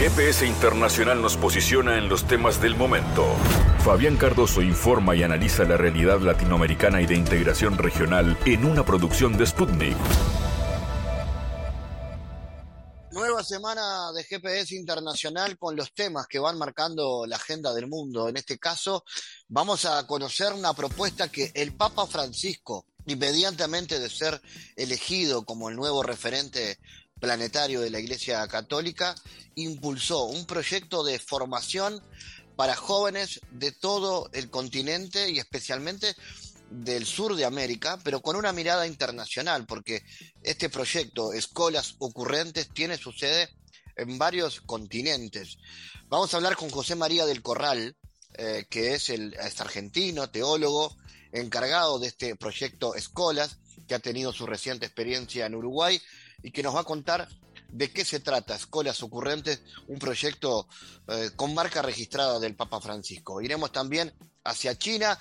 GPS Internacional nos posiciona en los temas del momento. Fabián Cardoso informa y analiza la realidad latinoamericana y de integración regional en una producción de Sputnik. Nueva semana de GPS Internacional con los temas que van marcando la agenda del mundo. En este caso, vamos a conocer una propuesta que el Papa Francisco, inmediatamente de ser elegido como el nuevo referente planetario de la Iglesia Católica, impulsó un proyecto de formación para jóvenes de todo el continente y especialmente del sur de América, pero con una mirada internacional, porque este proyecto, Escolas Ocurrentes, tiene su sede en varios continentes. Vamos a hablar con José María del Corral, eh, que es, el, es argentino, teólogo, encargado de este proyecto Escolas, que ha tenido su reciente experiencia en Uruguay y que nos va a contar de qué se trata Escolas Ocurrentes, un proyecto eh, con marca registrada del Papa Francisco. Iremos también hacia China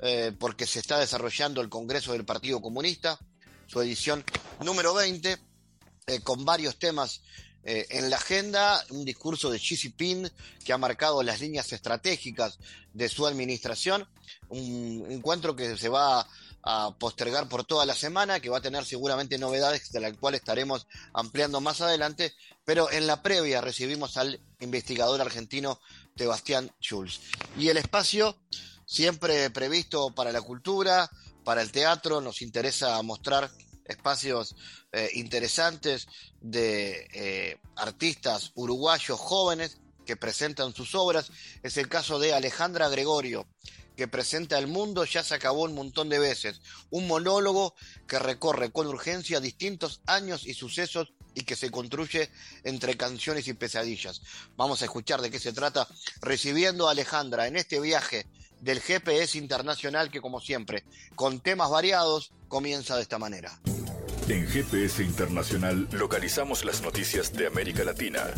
eh, porque se está desarrollando el Congreso del Partido Comunista, su edición número 20, eh, con varios temas en la agenda, un discurso de Xi Jinping que ha marcado las líneas estratégicas de su administración, un encuentro que se va a postergar por toda la semana, que va a tener seguramente novedades de las cuales estaremos ampliando más adelante, pero en la previa recibimos al investigador argentino Sebastián Schulz. Y el espacio siempre previsto para la cultura, para el teatro, nos interesa mostrar espacios eh, interesantes de eh, artistas uruguayos jóvenes que presentan sus obras. Es el caso de Alejandra Gregorio, que presenta el mundo ya se acabó un montón de veces. Un monólogo que recorre con urgencia distintos años y sucesos y que se construye entre canciones y pesadillas. Vamos a escuchar de qué se trata recibiendo a Alejandra en este viaje del GPS internacional que como siempre, con temas variados, comienza de esta manera. En GPS internacional localizamos las noticias de América Latina.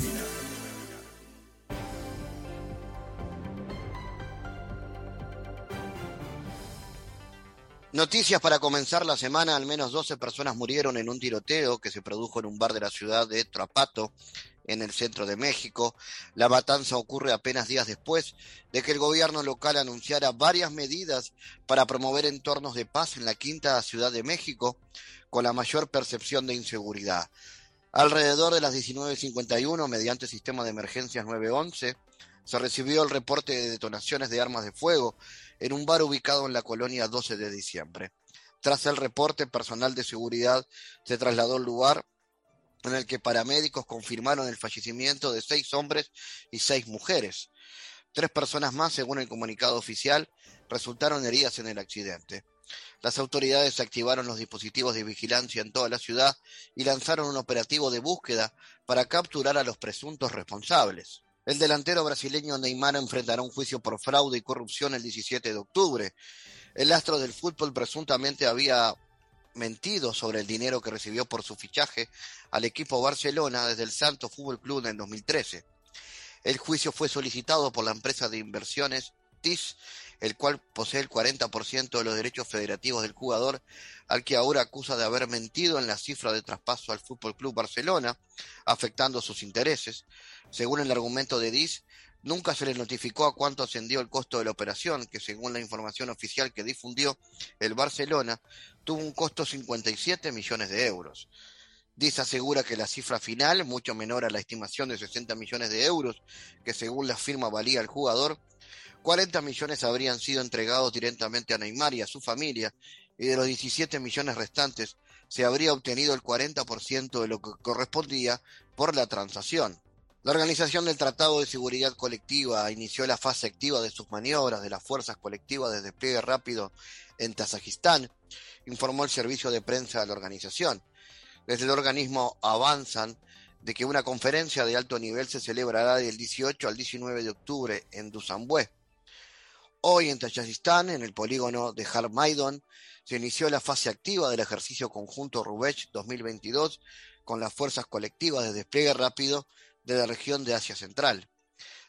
Noticias para comenzar la semana, al menos 12 personas murieron en un tiroteo que se produjo en un bar de la ciudad de Trapato, en el centro de México. La matanza ocurre apenas días después de que el gobierno local anunciara varias medidas para promover entornos de paz en la quinta ciudad de México, con la mayor percepción de inseguridad. Alrededor de las 19.51, mediante sistema de emergencias 911, se recibió el reporte de detonaciones de armas de fuego en un bar ubicado en la colonia 12 de diciembre. Tras el reporte, personal de seguridad se trasladó al lugar en el que paramédicos confirmaron el fallecimiento de seis hombres y seis mujeres. Tres personas más, según el comunicado oficial, resultaron heridas en el accidente. Las autoridades activaron los dispositivos de vigilancia en toda la ciudad y lanzaron un operativo de búsqueda para capturar a los presuntos responsables. El delantero brasileño Neymar enfrentará un juicio por fraude y corrupción el 17 de octubre. El astro del fútbol presuntamente había mentido sobre el dinero que recibió por su fichaje al equipo Barcelona desde el Santo Fútbol Club en 2013. El juicio fue solicitado por la empresa de inversiones TIS, el cual posee el 40% de los derechos federativos del jugador, al que ahora acusa de haber mentido en la cifra de traspaso al Fútbol Club Barcelona, afectando sus intereses. Según el argumento de DIS, nunca se le notificó a cuánto ascendió el costo de la operación, que según la información oficial que difundió el Barcelona, tuvo un costo de 57 millones de euros. DIS asegura que la cifra final, mucho menor a la estimación de 60 millones de euros, que según la firma valía el jugador, 40 millones habrían sido entregados directamente a Neymar y a su familia, y de los 17 millones restantes se habría obtenido el 40% de lo que correspondía por la transacción. La Organización del Tratado de Seguridad Colectiva inició la fase activa de sus maniobras de las fuerzas colectivas de despliegue rápido en Tazajistán, informó el servicio de prensa de la organización. Desde el organismo avanzan de que una conferencia de alto nivel se celebrará del 18 al 19 de octubre en Dushanbe. Hoy en Tayikistán, en el polígono de Harmaidon, se inició la fase activa del ejercicio conjunto Rubech 2022 con las fuerzas colectivas de despliegue rápido de la región de Asia Central.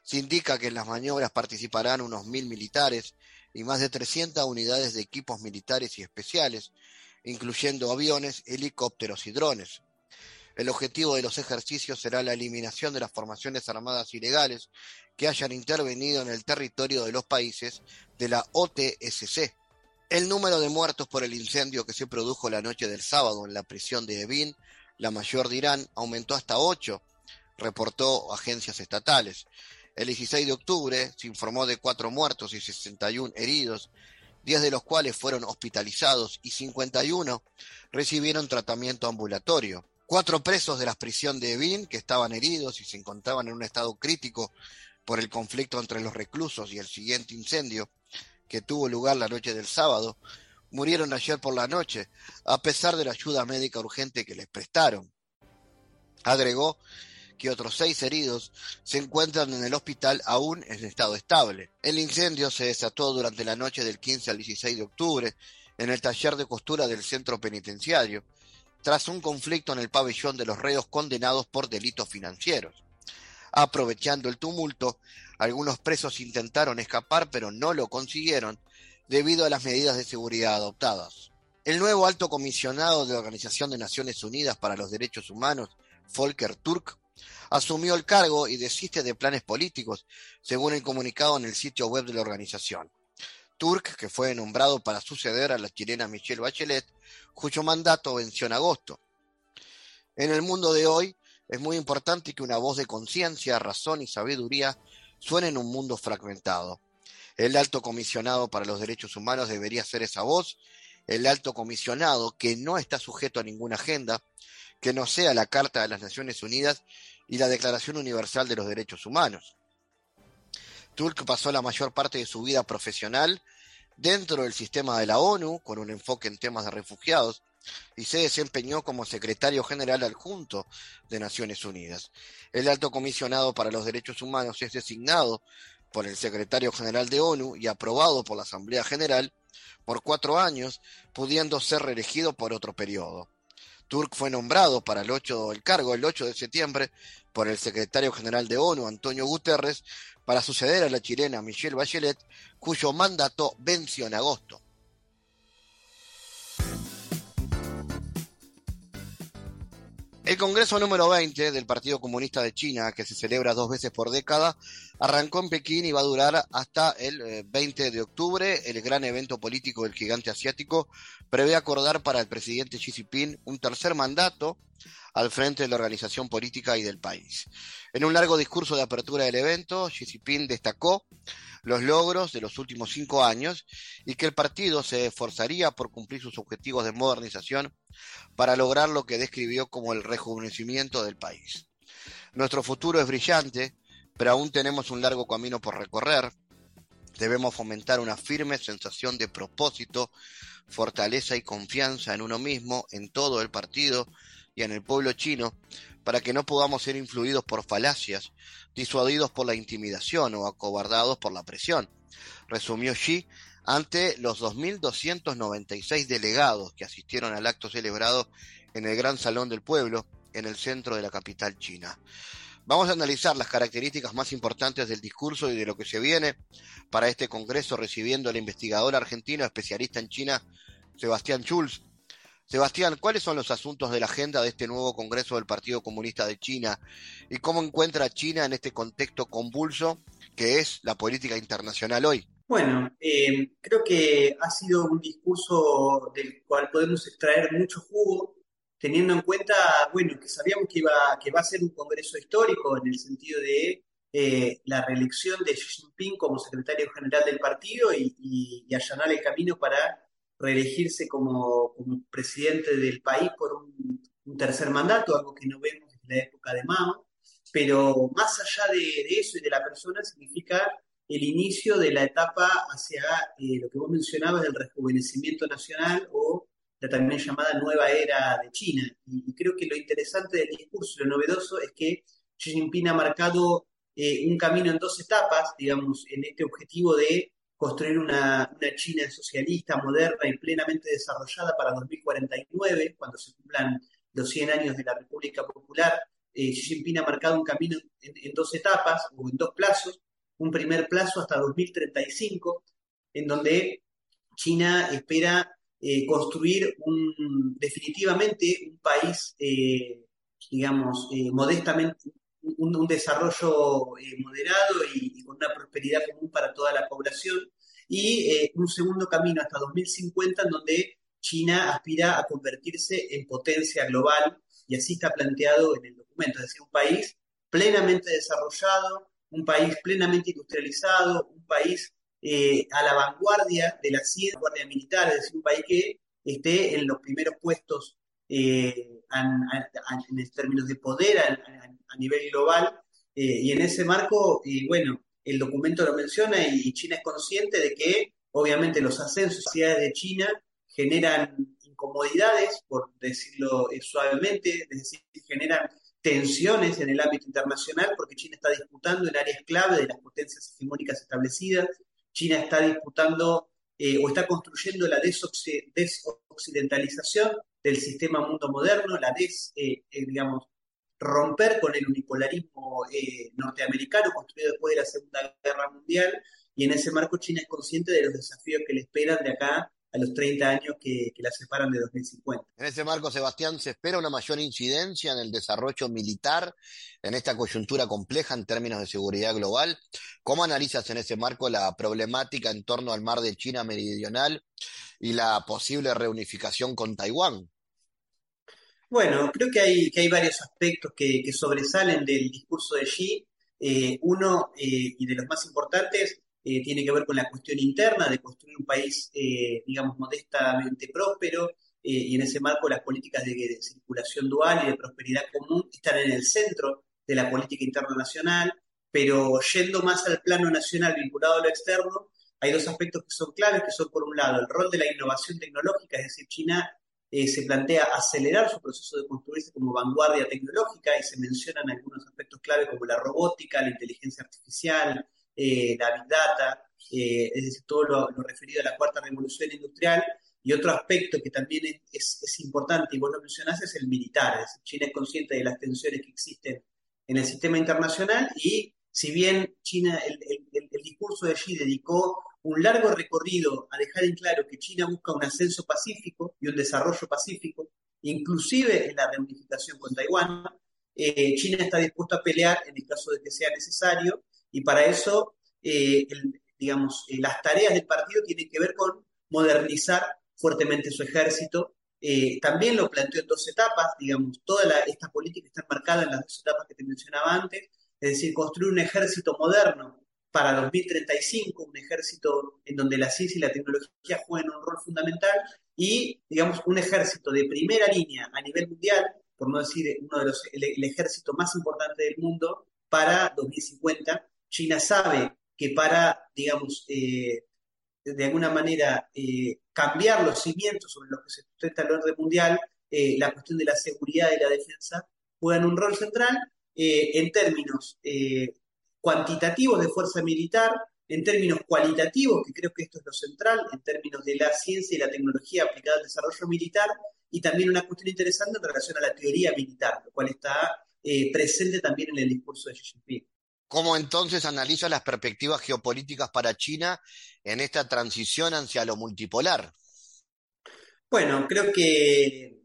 Se indica que en las maniobras participarán unos mil militares y más de 300 unidades de equipos militares y especiales, incluyendo aviones, helicópteros y drones. El objetivo de los ejercicios será la eliminación de las formaciones armadas ilegales que hayan intervenido en el territorio de los países de la OTSC. El número de muertos por el incendio que se produjo la noche del sábado en la prisión de Evin, la mayor de Irán, aumentó hasta ocho, reportó agencias estatales. El 16 de octubre se informó de cuatro muertos y 61 heridos, 10 de los cuales fueron hospitalizados y 51 recibieron tratamiento ambulatorio. Cuatro presos de la prisión de Evin, que estaban heridos y se encontraban en un estado crítico por el conflicto entre los reclusos y el siguiente incendio, que tuvo lugar la noche del sábado, murieron ayer por la noche, a pesar de la ayuda médica urgente que les prestaron. Agregó que otros seis heridos se encuentran en el hospital aún en estado estable. El incendio se desató durante la noche del 15 al 16 de octubre en el taller de costura del centro penitenciario, tras un conflicto en el pabellón de los reos condenados por delitos financieros. Aprovechando el tumulto, algunos presos intentaron escapar pero no lo consiguieron debido a las medidas de seguridad adoptadas. El nuevo alto comisionado de la Organización de Naciones Unidas para los Derechos Humanos, Volker Turk, asumió el cargo y desiste de planes políticos, según el comunicado en el sitio web de la organización. Turk, que fue nombrado para suceder a la chilena Michelle Bachelet, cuyo mandato venció en agosto. En el mundo de hoy, es muy importante que una voz de conciencia, razón y sabiduría suene en un mundo fragmentado. El alto comisionado para los derechos humanos debería ser esa voz, el alto comisionado que no está sujeto a ninguna agenda, que no sea la Carta de las Naciones Unidas y la Declaración Universal de los Derechos Humanos. Turk pasó la mayor parte de su vida profesional dentro del sistema de la ONU, con un enfoque en temas de refugiados, y se desempeñó como secretario general adjunto de Naciones Unidas. El alto comisionado para los derechos humanos es designado por el secretario general de ONU y aprobado por la Asamblea General por cuatro años, pudiendo ser reelegido por otro periodo. Turk fue nombrado para el, 8, el cargo el 8 de septiembre por el secretario general de ONU, Antonio Guterres, para suceder a la chilena Michelle Bachelet, cuyo mandato venció en agosto. El Congreso número 20 del Partido Comunista de China, que se celebra dos veces por década, arrancó en Pekín y va a durar hasta el 20 eh, de octubre. El gran evento político del gigante asiático prevé acordar para el presidente Xi Jinping un tercer mandato al frente de la organización política y del país. En un largo discurso de apertura del evento, Xi destacó los logros de los últimos cinco años y que el partido se esforzaría por cumplir sus objetivos de modernización para lograr lo que describió como el rejuvenecimiento del país. Nuestro futuro es brillante, pero aún tenemos un largo camino por recorrer. Debemos fomentar una firme sensación de propósito, fortaleza y confianza en uno mismo, en todo el partido y en el pueblo chino, para que no podamos ser influidos por falacias, disuadidos por la intimidación o acobardados por la presión, resumió Xi ante los 2.296 delegados que asistieron al acto celebrado en el Gran Salón del Pueblo, en el centro de la capital china. Vamos a analizar las características más importantes del discurso y de lo que se viene para este Congreso, recibiendo al investigador argentino especialista en China, Sebastián Schulz. Sebastián, ¿cuáles son los asuntos de la agenda de este nuevo Congreso del Partido Comunista de China y cómo encuentra China en este contexto convulso que es la política internacional hoy? Bueno, eh, creo que ha sido un discurso del cual podemos extraer mucho jugo, teniendo en cuenta, bueno, que sabíamos que, iba, que va a ser un congreso histórico en el sentido de eh, la reelección de Xi Jinping como secretario general del partido y, allanar el camino para reelegirse como, presidente del país por un, tercer mandato, algo que no vemos desde la época de Mao. Pero más allá de, de eso y de la persona, significa el inicio de la etapa hacia eh, lo que vos mencionabas del rejuvenecimiento nacional o la también llamada nueva era de China. Y, creo que lo interesante del discurso, lo novedoso, es que Xi Jinping ha marcado eh, un camino en dos etapas, digamos, en este objetivo de construir una, China socialista, moderna y plenamente desarrollada para 2049, cuando se cumplan los 100 años de la República Popular. Eh, Xi Jinping ha marcado un camino en dos etapas o en dos plazos un primer plazo hasta 2035, en donde China espera eh, construir un, definitivamente un país eh, digamos, modestamente, un, desarrollo moderado y, con una prosperidad común para toda la población. Y un segundo camino hasta 2050 en donde China aspira a convertirse en potencia global y así está planteado en el documento, es decir, un país plenamente desarrollado, un país plenamente industrializado, un país eh, a la vanguardia de la ciencia, vanguardia militar, es decir, un país que esté en los primeros puestos eh, en términos de poder a, nivel global. Eh, y en ese marco, bueno, el documento lo menciona y, China es consciente de que obviamente los ascensos de China generan incomodidades, por decirlo suavemente, es decir, generan tensiones en el ámbito internacional porque China está disputando en áreas clave de las potencias hegemónicas establecidas, China está disputando eh, o está construyendo la desoccidentalización del sistema mundo moderno, la des, eh, eh, digamos, romper con el unipolarismo norteamericano construido después de la Segunda Guerra Mundial, y en ese marco China es consciente de los desafíos que le esperan de acá a los 30 años que, la separan de 2050. En ese marco, Sebastián, ¿se espera una mayor incidencia en el desarrollo militar en esta coyuntura compleja en términos de seguridad global? ¿Cómo analizas en ese marco la problemática en torno al mar de China meridional y la posible reunificación con Taiwán? Bueno, creo que hay, que hay varios aspectos que, sobresalen del discurso de Xi. Eh, uno, eh, y de los más importantes, eh, tiene que ver con la cuestión interna de construir un país, eh, digamos, modestamente próspero, eh, y en ese marco las políticas de, circulación dual y de prosperidad común están en el centro de la política interna nacional, pero yendo más al plano nacional vinculado a lo externo, hay dos aspectos que son claves, que son por un lado el rol de la innovación tecnológica, es decir, China se plantea acelerar su proceso de construirse como vanguardia tecnológica y se mencionan algunos aspectos clave como la robótica, la inteligencia artificial, eh, la Big Data, eh, es decir, todo lo, referido a la cuarta revolución industrial. Y otro aspecto que también es, importante, y vos lo mencionás, es el militar. Es China es consciente de las tensiones que existen en el sistema internacional y si bien China, el, discurso de Xi dedicó un largo recorrido a dejar en claro que China busca un ascenso pacífico y un desarrollo pacífico, inclusive en la reunificación con Taiwán, eh, China está dispuesta a pelear en el caso de que sea necesario y para eso, eh, digamos, eh, las tareas del partido tienen que ver con modernizar fuertemente su ejército. Eh, también lo planteó en dos etapas, digamos, toda esta política está enmarcada en las dos etapas que te mencionaba antes, es decir, construir un ejército moderno para 2035, un ejército en donde la ciencia y la tecnología jueguen un rol fundamental, y, digamos, un ejército de primera línea a nivel mundial, por no decir uno de los, el ejército más importante del mundo para 2050, China sabe que para, digamos, eh, de alguna manera eh, cambiar los cimientos sobre los que se sustenta el orden mundial, eh, la cuestión de la seguridad y la defensa juegan un rol central en términos cuantitativos de fuerza militar, en términos cualitativos, que creo que esto es lo central, en términos de la ciencia y la tecnología aplicada al desarrollo militar, y también una cuestión interesante en relación a la teoría militar, lo cual está presente también en el discurso de Xi Jinping. ¿Cómo entonces analiza las perspectivas geopolíticas para China en esta transición hacia lo multipolar? Bueno, creo que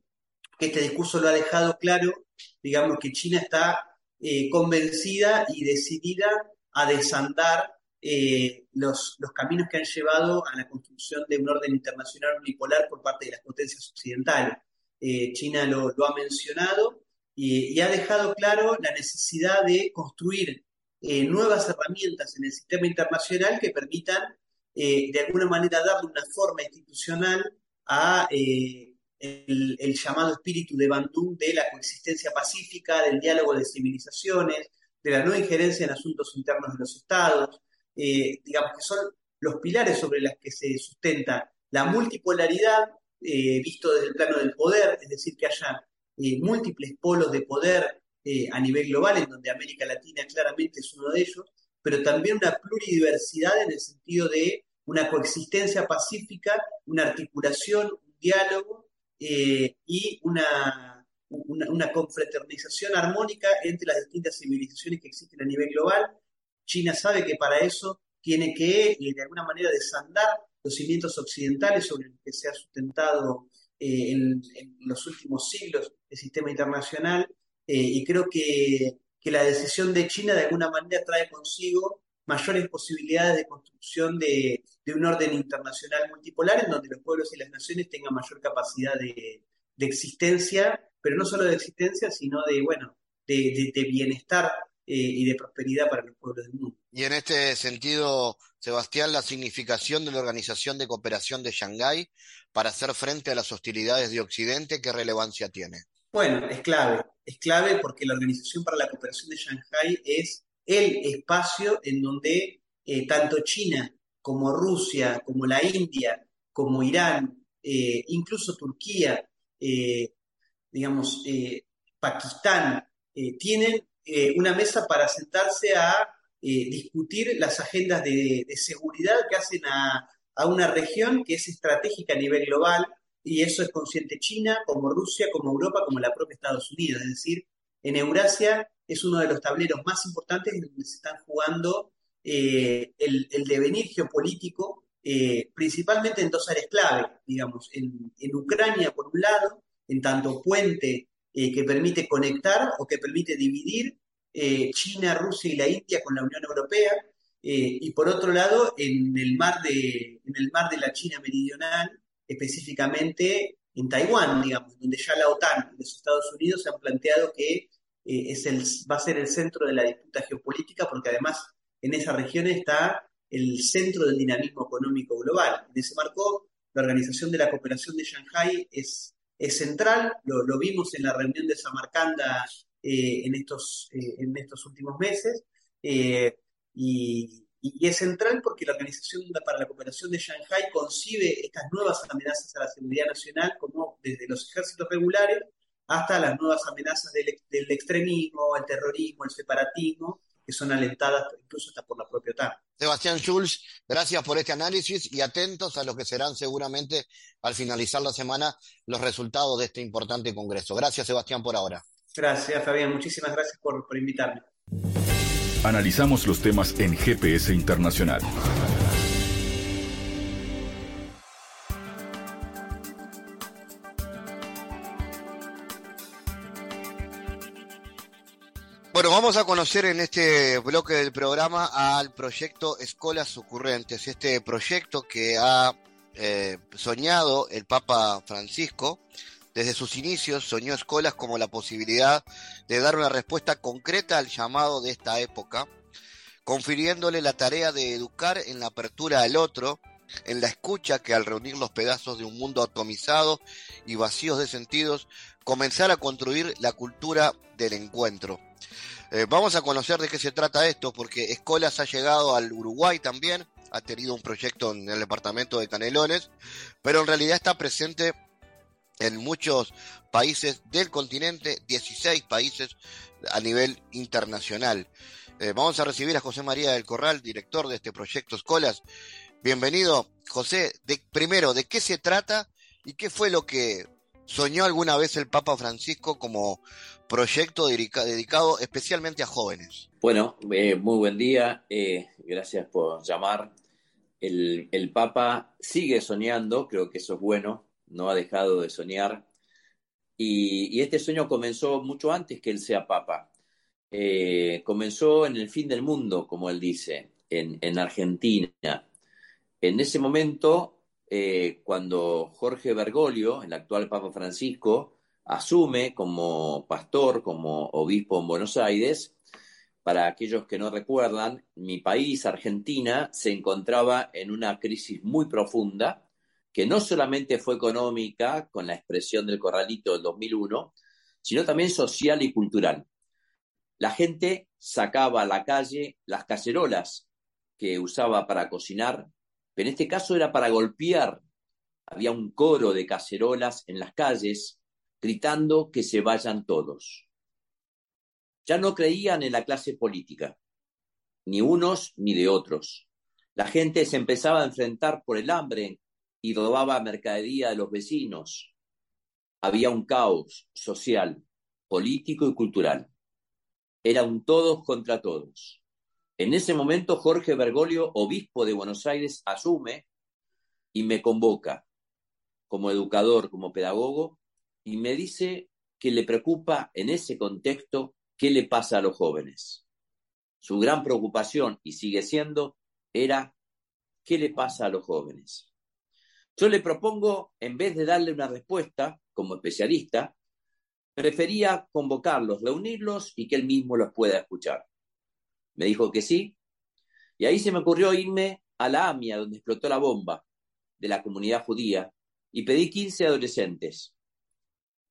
este discurso lo ha dejado claro, digamos que China está eh, convencida y decidida a desandar eh, los, caminos que han llevado a la construcción de un orden internacional unipolar por parte de las potencias occidentales. Eh, China lo, ha mencionado y, ha dejado claro la necesidad de construir eh, nuevas herramientas en el sistema internacional que permitan eh, de alguna manera darle una forma institucional a eh, el, llamado espíritu de Bandung de la coexistencia pacífica, del diálogo de civilizaciones, de la no injerencia en asuntos internos de los estados, digamos que son los pilares sobre los que se sustenta la multipolaridad, visto desde el plano del poder, es decir, que haya múltiples polos de poder eh, a nivel global, en donde América Latina claramente es uno de ellos, pero también una pluridiversidad en el sentido de una coexistencia pacífica, una articulación, un diálogo eh, y una, una, confraternización armónica entre las distintas civilizaciones que existen a nivel global. China sabe que para eso tiene que, eh, de alguna manera, desandar los cimientos occidentales sobre los que se ha sustentado en, en, los últimos siglos el sistema internacional y creo que, que la decisión de China de alguna manera trae consigo mayores posibilidades de construcción de, un orden internacional multipolar en donde los pueblos y las naciones tengan mayor capacidad de, existencia, pero no solo de existencia, sino de, bueno, de, bienestar eh, y de prosperidad para los pueblos del mundo. Y en este sentido, Sebastián, la significación de la Organización de Cooperación de Shanghái para hacer frente a las hostilidades de Occidente, ¿qué relevancia tiene? Bueno, es clave, es clave porque la Organización para la Cooperación de Shanghái es el espacio en donde eh, tanto China como Rusia, como la India, como Irán, eh, incluso Turquía, eh, digamos, Pakistán, tienen una mesa para sentarse a discutir las agendas de, seguridad que hacen a, a una región que es estratégica a nivel global, y eso es consciente China, como Rusia, como Europa, como la propia Estados Unidos. Es decir, en Eurasia es uno de los tableros más importantes en donde se están jugando eh, el, devenir geopolítico, eh, principalmente en dos áreas clave, digamos, en, Ucrania por un lado, en tanto puente eh, que permite conectar o que permite dividir China, Rusia y la India con la Unión Europea, y por otro lado en el mar de, en el mar de la China meridional, específicamente en Taiwán, digamos, donde ya la OTAN y los Estados Unidos se han planteado que eh, es el, va a ser el centro de la disputa geopolítica, porque además en esa región está el centro del dinamismo económico global. En ese marco, la Organización de la Cooperación de Shanghái es, es central, lo, vimos en la reunión de Samarcanda eh, en, estos, eh, en estos últimos meses, y, es central porque la Organización para la Cooperación de Shanghái concibe estas nuevas amenazas a la seguridad nacional como desde los ejércitos regulares hasta las nuevas amenazas del, extremismo, el terrorismo, el separatismo, que son alentadas incluso hasta por la propia OTAN. Sebastián Schulz, gracias por este análisis y atentos a lo que serán seguramente al finalizar la semana los resultados de este importante congreso. Gracias, Sebastián, por ahora. Gracias, Fabián. Muchísimas gracias por, por invitarme. Analizamos los temas en GPS Internacional. Bueno, vamos a conocer en este bloque del programa al proyecto Escolas Ocurrentes, este proyecto que ha eh, soñado el Papa Francisco. Desde sus inicios soñó Escolas como la posibilidad de dar una respuesta concreta al llamado de esta época, confiriéndole la tarea de educar en la apertura al otro, en la escucha que al reunir los pedazos de un mundo atomizado y vacíos de sentidos, comenzar a construir la cultura del encuentro. Eh, vamos a conocer de qué se trata esto, porque Escolas ha llegado al Uruguay también, ha tenido un proyecto en el departamento de Canelones, pero en realidad está presente en muchos países del continente, 16 países a nivel internacional. Eh, vamos a recibir a José María del Corral, director de este proyecto Escolas. Bienvenido, José. De, primero, ¿de qué se trata y qué fue lo que soñó alguna vez el Papa Francisco como proyecto dedicado especialmente a jóvenes. Bueno, eh, muy buen día, eh, gracias por llamar. El, Papa sigue soñando, creo que eso es bueno, no ha dejado de soñar. Y, este sueño comenzó mucho antes que él sea Papa. Eh, comenzó en el fin del mundo, como él dice, en, en Argentina. En ese momento, cuando Jorge Bergoglio, el actual Papa Francisco, asume como pastor, como obispo en Buenos Aires. Para aquellos que no recuerdan, mi país, Argentina, se encontraba en una crisis muy profunda, que no solamente fue económica, con la expresión del corralito del 2001, sino también social y cultural. La gente sacaba a la calle las cacerolas que usaba para cocinar, pero en este caso era para golpear. Había un coro de cacerolas en las calles, gritando que se vayan todos. Ya no creían en la clase política, ni unos ni de otros. La gente se empezaba a enfrentar por el hambre y robaba mercadería de los vecinos. Había un caos social, político y cultural. Era un todos contra todos. En ese momento Jorge Bergoglio, obispo de Buenos Aires, asume y me convoca como educador, como pedagogo, y me dice que le preocupa en ese contexto qué le pasa a los jóvenes. Su gran preocupación, y sigue siendo, era qué le pasa a los jóvenes. Yo le propongo, en vez de darle una respuesta como especialista, prefería convocarlos, reunirlos y que él mismo los pueda escuchar. Me dijo que sí, y ahí se me ocurrió irme a la AMIA, donde explotó la bomba de la comunidad judía, y pedí 15 adolescentes.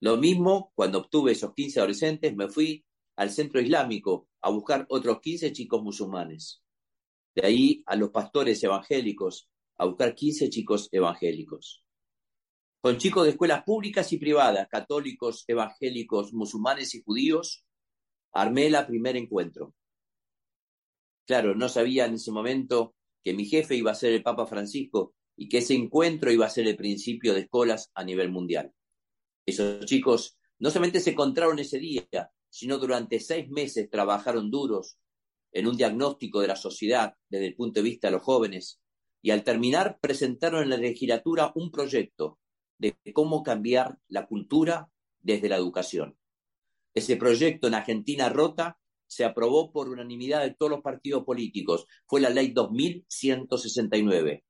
Lo mismo, cuando obtuve esos 15 adolescentes, me fui al centro islámico a buscar otros 15 chicos musulmanes. De ahí a los pastores evangélicos a buscar 15 chicos evangélicos. Con chicos de escuelas públicas y privadas, católicos, evangélicos, musulmanes y judíos, armé el primer encuentro. Claro, no sabía en ese momento que mi jefe iba a ser el Papa Francisco y que ese encuentro iba a ser el principio de escuelas a nivel mundial. Esos chicos no solamente se encontraron ese día, sino durante seis meses trabajaron duros en un diagnóstico de la sociedad desde el punto de vista de los jóvenes y al terminar presentaron en la legislatura un proyecto de cómo cambiar la cultura desde la educación. Ese proyecto en Argentina rota se aprobó por unanimidad de todos los partidos políticos. Fue la ley 2169.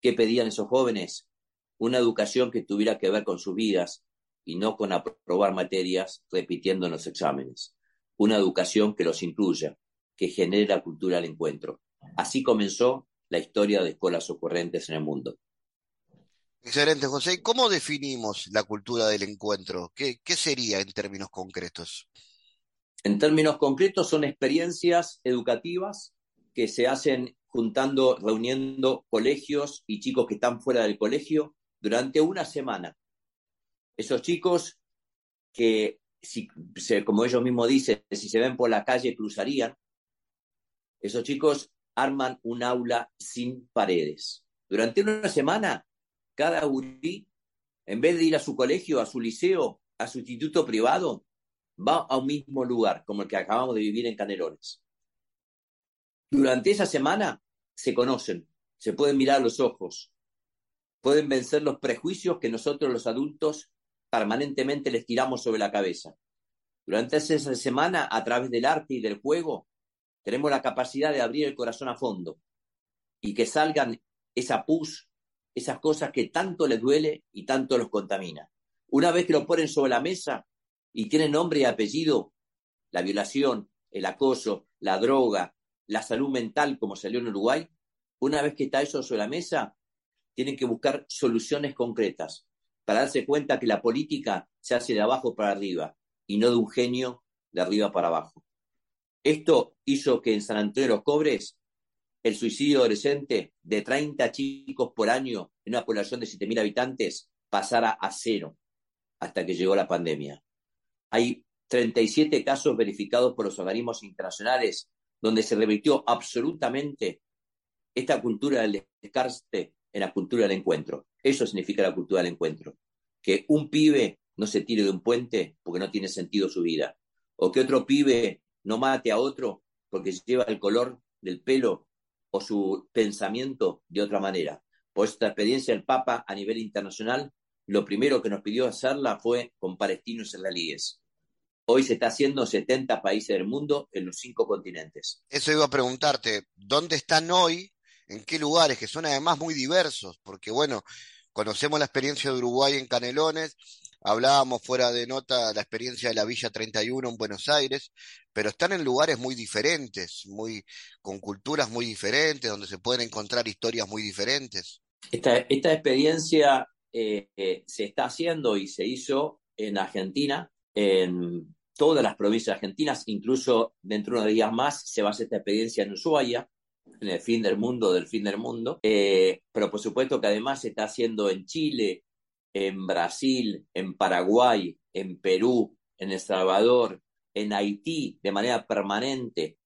¿Qué pedían esos jóvenes? Una educación que tuviera que ver con sus vidas y no con aprobar materias repitiendo en los exámenes. Una educación que los incluya, que genere la cultura del encuentro. Así comenzó la historia de escuelas ocurrentes en el mundo. Excelente, José. ¿Cómo definimos la cultura del encuentro? ¿Qué, ¿Qué, sería en términos concretos? En términos concretos son experiencias educativas que se hacen juntando, reuniendo colegios y chicos que están fuera del colegio durante una semana. Esos chicos que, si, como ellos mismos dicen, si se ven por la calle cruzarían, esos chicos arman un aula sin paredes. Durante una semana cada gurí, en vez de ir a su colegio, a su liceo, a su instituto privado, va a un mismo lugar, como el que acabamos de vivir en Canelones. Durante esa semana se conocen, se pueden mirar los ojos, pueden vencer los prejuicios que nosotros los adultos permanentemente les tiramos sobre la cabeza. Durante esa semana, a través del arte y del juego, tenemos la capacidad de abrir el corazón a fondo y que salgan esa pus esas cosas que tanto les duele y tanto los contamina. Una vez que lo ponen sobre la mesa y tienen nombre y apellido, la violación, el acoso, la droga, la salud mental, como salió en Uruguay, una vez que está eso sobre la mesa, tienen que buscar soluciones concretas para darse cuenta que la política se hace de abajo para arriba y no de un genio de arriba para abajo. Esto hizo que en San Antonio de los Cobres el suicidio adolescente de 30 chicos por año en una población de 7.000 habitantes pasara a cero hasta que llegó la pandemia. Hay 37 casos verificados por los organismos internacionales donde se revirtió absolutamente esta cultura del descarte en la cultura del encuentro. Eso significa la cultura del encuentro. Que un pibe no se tire de un puente porque no tiene sentido su vida. O que otro pibe no mate a otro porque lleva el color del pelo o su pensamiento de otra manera. Por esta experiencia, el Papa a nivel internacional, lo primero que nos pidió hacerla fue con palestinos israelíes. Hoy se está haciendo 70 países del mundo en los cinco continentes. Eso iba a preguntarte, ¿dónde están hoy? ¿En qué lugares? Que son además muy diversos, porque bueno, conocemos la experiencia de Uruguay en Canelones, Hablábamos fuera de nota la experiencia de la Villa 31 en Buenos Aires, pero están en lugares muy diferentes, muy, con culturas muy diferentes, donde se pueden encontrar historias muy diferentes. Esta, esta experiencia eh, eh, se está haciendo y se hizo en Argentina, en todas las provincias argentinas, incluso dentro de unos días más se va a hacer esta experiencia en Ushuaia, en el fin del mundo del fin del mundo, eh, pero por supuesto que además se está haciendo en Chile, en Brasil, en Paraguay, en Perú, en El Salvador, en Haití de manera permanente.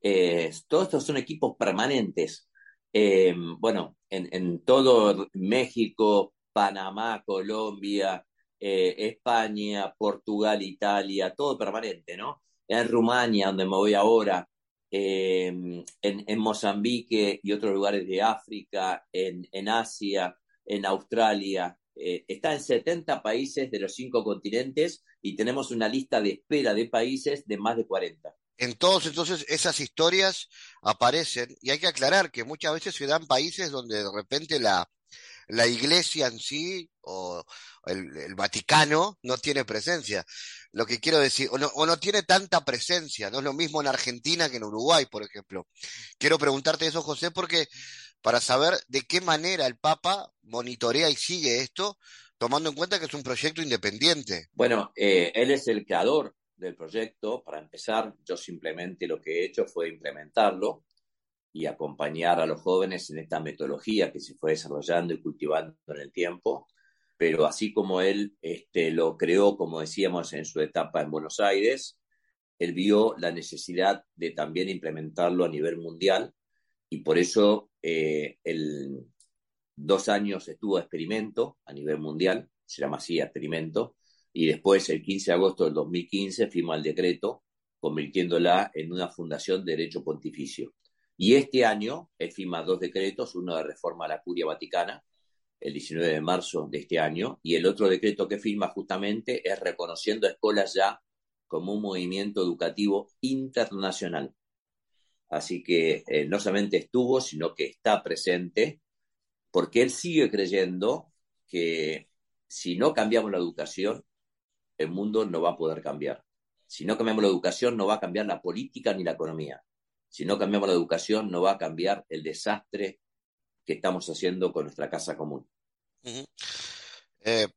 Eh, todos estos son equipos permanentes. Eh, bueno, en, todo México, Panamá, Colombia, eh, España, Portugal, Italia, todo permanente, ¿no? En Rumania, donde me voy ahora, en, en, Mozambique y otros lugares de África, en Asia, en Australia, eh, está en 70 países de los cinco continentes y tenemos una lista de espera de países de más de 40. En todos entonces esas historias aparecen y hay que aclarar que muchas veces se dan países donde de repente la, la iglesia en sí o el, Vaticano no tiene presencia. Lo que quiero decir, o no, o no tiene tanta presencia, no es lo mismo en Argentina que en Uruguay, por ejemplo. Quiero preguntarte eso, José, porque para saber de qué manera el Papa monitorea y sigue esto, tomando en cuenta que es un proyecto independiente. Bueno, eh, él es el creador del proyecto. Para empezar, yo simplemente lo que he hecho fue implementarlo y acompañar a los jóvenes en esta metodología que se fue desarrollando y cultivando en el tiempo. Pero así como él este, lo creó, como decíamos, en su etapa en Buenos Aires, él vio la necesidad de también implementarlo a nivel mundial y por eso eh, el, dos años estuvo a experimento a nivel mundial, se llama así experimento, y después el 15 de agosto del 2015 firma el decreto convirtiéndola en una fundación de derecho pontificio. Y este año él firma dos decretos, uno de reforma a la curia vaticana, el 19 de marzo de este año, y el otro decreto que firma justamente es reconociendo a escuelas ya como un movimiento educativo internacional. Así que eh, no solamente estuvo, sino que está presente, porque él sigue creyendo que si no cambiamos la educación, el mundo no va a poder cambiar. Si no cambiamos la educación, no va a cambiar la política ni la economía. Si no cambiamos la educación, no va a cambiar el desastre que estamos haciendo con nuestra casa común. Eh,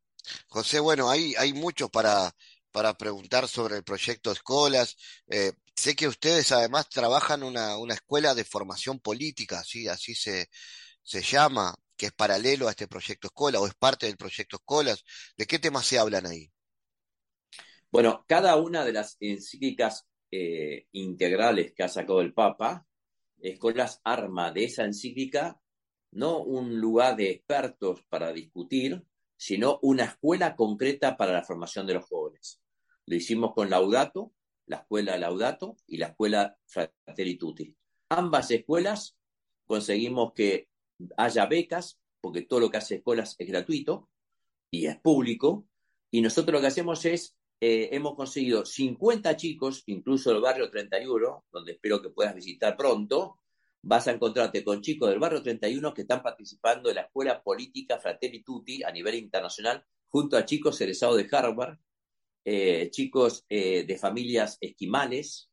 José, bueno, hay, hay mucho para, para preguntar sobre el proyecto Escolas. Eh, sé que ustedes además trabajan una, una escuela de formación política, ¿sí? así se, se llama, que es paralelo a este proyecto Escola o es parte del proyecto Escolas. ¿De qué temas se hablan ahí? Bueno, cada una de las encíclicas eh, integrales que ha sacado el Papa, Escolas arma de esa encíclica no un lugar de expertos para discutir, sino una escuela concreta para la formación de los jóvenes. Lo hicimos con Laudato, la escuela Laudato y la escuela Fratelli Tutti. Ambas escuelas conseguimos que haya becas, porque todo lo que hace escuelas es gratuito y es público, y nosotros lo que hacemos es eh, hemos conseguido 50 chicos, incluso el barrio 31, donde espero que puedas visitar pronto. Vas a encontrarte con chicos del barrio 31 que están participando en la Escuela Política Fratelli Tutti a nivel internacional, junto a chicos egresados de Harvard, eh, chicos eh, de familias esquimales,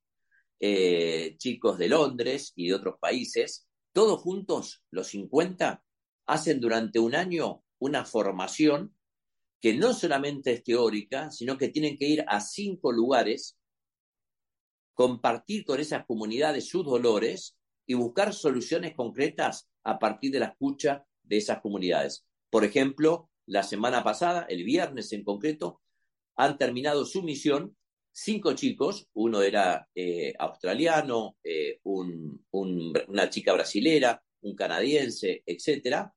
chicos de Londres y de otros países. Todos juntos, los 50, hacen durante un año una formación que no solamente es teórica, sino que tienen que ir a cinco lugares, compartir con esas comunidades sus dolores y buscar soluciones concretas a partir de la escucha de esas comunidades. Por ejemplo, la semana pasada, el viernes en concreto, han terminado su misión cinco chicos, uno era eh, australiano, eh, una chica brasilera, un canadiense, etcétera,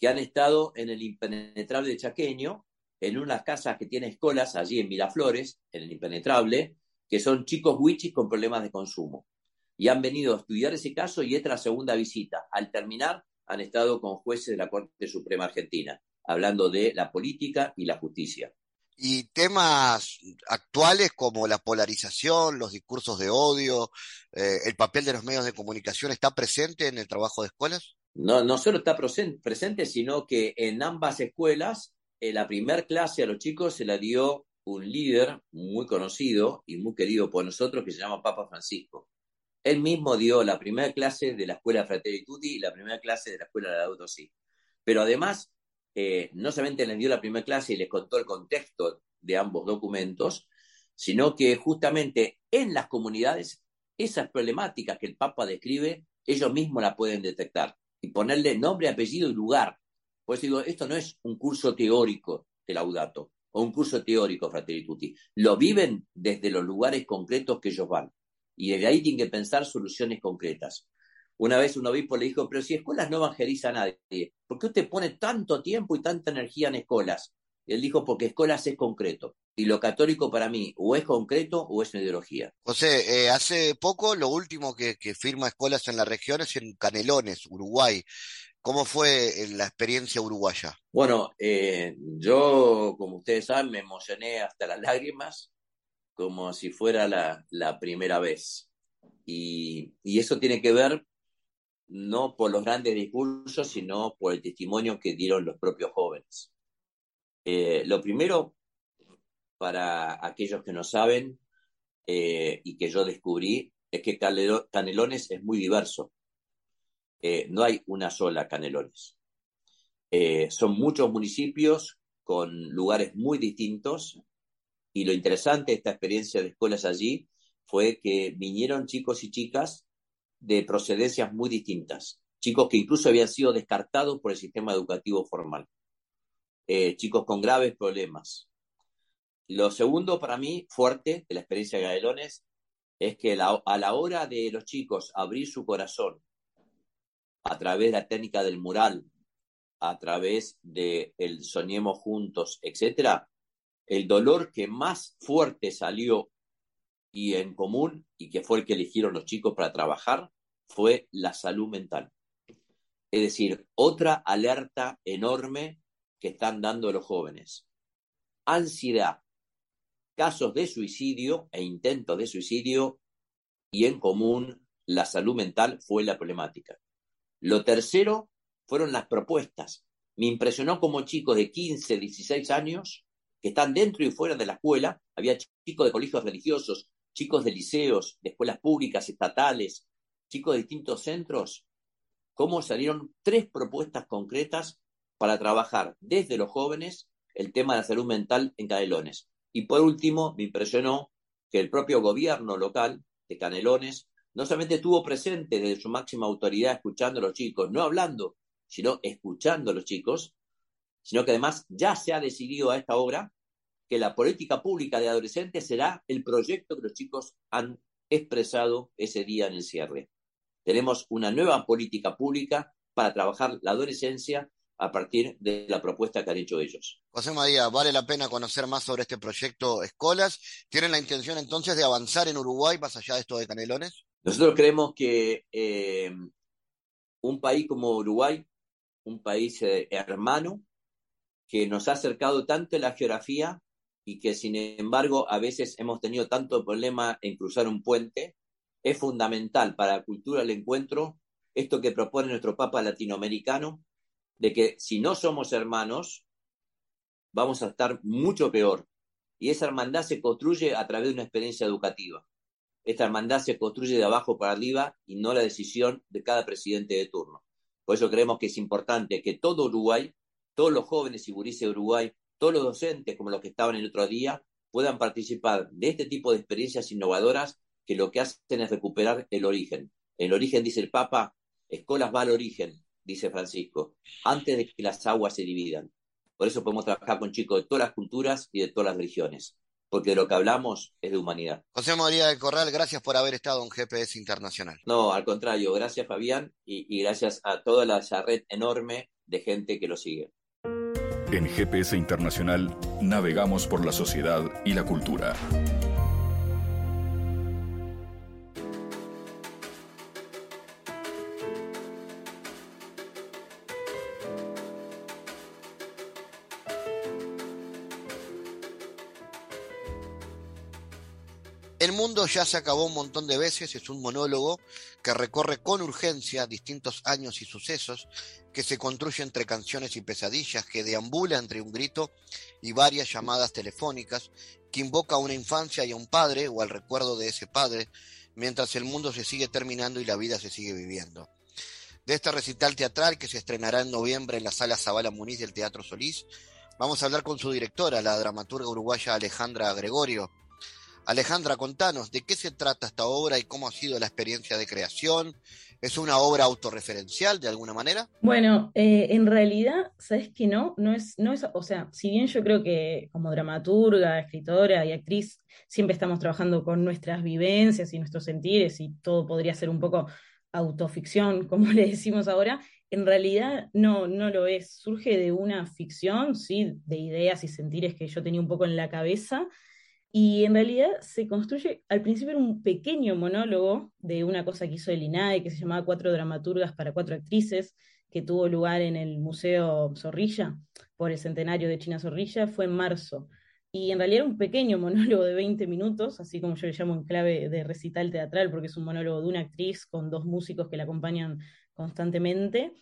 que han estado en el impenetrable Chaqueño en unas casas que tiene escuelas allí en Miraflores, en el Impenetrable, que son chicos wichis con problemas de consumo. Y han venido a estudiar ese caso y esta es la segunda visita. Al terminar, han estado con jueces de la Corte Suprema Argentina, hablando de la política y la justicia. Y temas actuales como la polarización, los discursos de odio, eh, el papel de los medios de comunicación, ¿está presente en el trabajo de escuelas? No, no solo está presente, sino que en ambas escuelas la primera clase a los chicos se la dio un líder muy conocido y muy querido por nosotros que se llama Papa Francisco. Él mismo dio la primera clase de la escuela Fratelli Tutti y la primera clase de la escuela de Auto Sí. Pero además, eh, no solamente les dio la primera clase y les contó el contexto de ambos documentos, sino que justamente en las comunidades, esas problemáticas que el Papa describe, ellos mismos la pueden detectar y ponerle nombre, apellido y lugar pues digo, esto no es un curso teórico de Laudato o un curso teórico Fratelli. Lo viven desde los lugares concretos que ellos van. Y desde ahí tienen que pensar soluciones concretas. Una vez un obispo le dijo, pero si escuelas no evangeliza a nadie, ¿por qué usted pone tanto tiempo y tanta energía en escuelas? Y él dijo, porque escuelas es concreto. Y lo católico para mí o es concreto o es una ideología. José, eh, hace poco lo último que, que firma escuelas en la región es en Canelones, Uruguay. ¿Cómo fue eh, la experiencia uruguaya? Bueno, eh, yo, como ustedes saben, me emocioné hasta las lágrimas, como si fuera la, la primera vez. Y, y, eso tiene que ver no por los grandes discursos, sino por el testimonio que dieron los propios jóvenes. Eh, lo primero, para aquellos que no saben eh, y que yo descubrí, es que Canelones es muy diverso. Eh, no hay una sola Canelones. Eh, son muchos municipios con lugares muy distintos y lo interesante de esta experiencia de escuelas allí fue que vinieron chicos y chicas de procedencias muy distintas, chicos que incluso habían sido descartados por el sistema educativo formal, eh, chicos con graves problemas. Lo segundo para mí fuerte de la experiencia de Gaelones es que a la hora de los chicos abrir su corazón a través de la técnica del mural, a través de el soñemos juntos, etcétera, el dolor que más fuerte salió y en común y que fue el que eligieron los chicos para trabajar fue la salud mental. Es decir, otra alerta enorme que están dando los jóvenes. Ansiedad, casos de suicidio e intentos de suicidio y en común la salud mental fue la problemática. Lo tercero fueron las propuestas. Me impresionó como chicos de 15, 16 años que están dentro y fuera de la escuela, había chicos de colegios religiosos, chicos de liceos, de escuelas públicas, estatales, chicos de distintos centros, cómo salieron tres propuestas concretas para trabajar desde los jóvenes el tema de la salud mental en Canelones. Y por último, me impresionó que el propio gobierno local de Canelones no solamente estuvo presente desde su máxima autoridad escuchando a los chicos, no hablando, sino escuchando a los chicos, sino que además ya se ha decidido a esta hora que la política pública de adolescentes será el proyecto que los chicos han expresado ese día en el cierre. Tenemos una nueva política pública para trabajar la adolescencia a partir de la propuesta que han hecho ellos. José María, vale la pena conocer más sobre este proyecto Escolas. ¿Tienen la intención entonces de avanzar en Uruguay más allá de esto de Canelones? Nosotros creemos que eh, un país como Uruguay, un país eh, hermano, que nos ha acercado tanto en la geografía y que sin embargo a veces hemos tenido tanto problema en cruzar un puente, es fundamental para la cultura del encuentro esto que propone nuestro Papa latinoamericano, de que si no somos hermanos, vamos a estar mucho peor. Y esa hermandad se construye a través de una experiencia educativa. Esta hermandad se construye de abajo para arriba y no la decisión de cada presidente de turno. Por eso creemos que es importante que todo Uruguay, todos los jóvenes y gurises de Uruguay, todos los docentes como los que estaban el otro día, puedan participar de este tipo de experiencias innovadoras que lo que hacen es recuperar el origen. El origen, dice el Papa, escolas va al origen, dice Francisco, antes de que las aguas se dividan. Por eso podemos trabajar con chicos de todas las culturas y de todas las religiones, porque de lo que hablamos es de humanidad. José María de Corral, gracias por haber estado en GPS Internacional. No, al contrario, gracias Fabián y, y gracias a toda la red enorme de gente que lo sigue. En GPS Internacional navegamos por la sociedad y la cultura. El mundo ya se acabó un montón de veces, es un monólogo que recorre con urgencia distintos años y sucesos, que se construye entre canciones y pesadillas, que deambula entre un grito y varias llamadas telefónicas, que invoca a una infancia y a un padre o al recuerdo de ese padre, mientras el mundo se sigue terminando y la vida se sigue viviendo. De este recital teatral que se estrenará en noviembre en la sala Zabala Muniz del Teatro Solís, vamos a hablar con su directora, la dramaturga uruguaya Alejandra Gregorio, Alejandra, contanos de qué se trata esta obra y cómo ha sido la experiencia de creación. ¿Es una obra autorreferencial de alguna manera? Bueno, eh, en realidad, ¿sabes que no? No es, no es, o sea, si bien yo creo que como dramaturga, escritora y actriz, siempre estamos trabajando con nuestras vivencias y nuestros sentires y todo podría ser un poco autoficción, como le decimos ahora, en realidad no, no lo es. Surge de una ficción, sí, de ideas y sentires que yo tenía un poco en la cabeza, y en realidad se construye, al principio era un pequeño monólogo de una cosa que hizo el INAE, que se llamaba Cuatro dramaturgas para cuatro actrices, que tuvo lugar en el Museo Zorrilla, por el centenario de China Zorrilla, fue en marzo. Y en realidad era un pequeño monólogo de 20 minutos, así como yo le llamo en clave de recital teatral, porque es un monólogo de una actriz con dos músicos que la acompañan constantemente.